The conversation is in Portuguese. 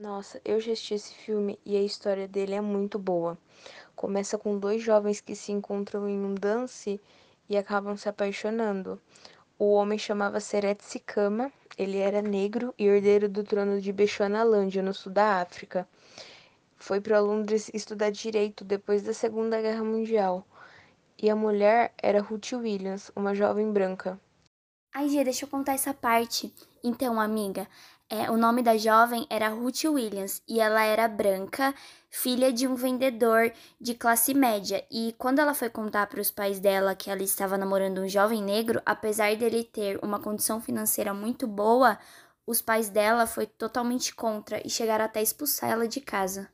Nossa, eu já assisti esse filme e a história dele é muito boa. Começa com dois jovens que se encontram em um dance e acabam se apaixonando. O homem chamava Seret Sikama, ele era negro e herdeiro do trono de Bechuanalândia, no sul da África. Foi para Londres estudar direito depois da Segunda Guerra Mundial. E a mulher era Ruth Williams, uma jovem branca. Ai, Gê, deixa eu contar essa parte. Então, amiga, é, o nome da jovem era Ruth Williams e ela era branca, filha de um vendedor de classe média. E quando ela foi contar para os pais dela que ela estava namorando um jovem negro, apesar dele ter uma condição financeira muito boa, os pais dela foi totalmente contra e chegaram até expulsar ela de casa.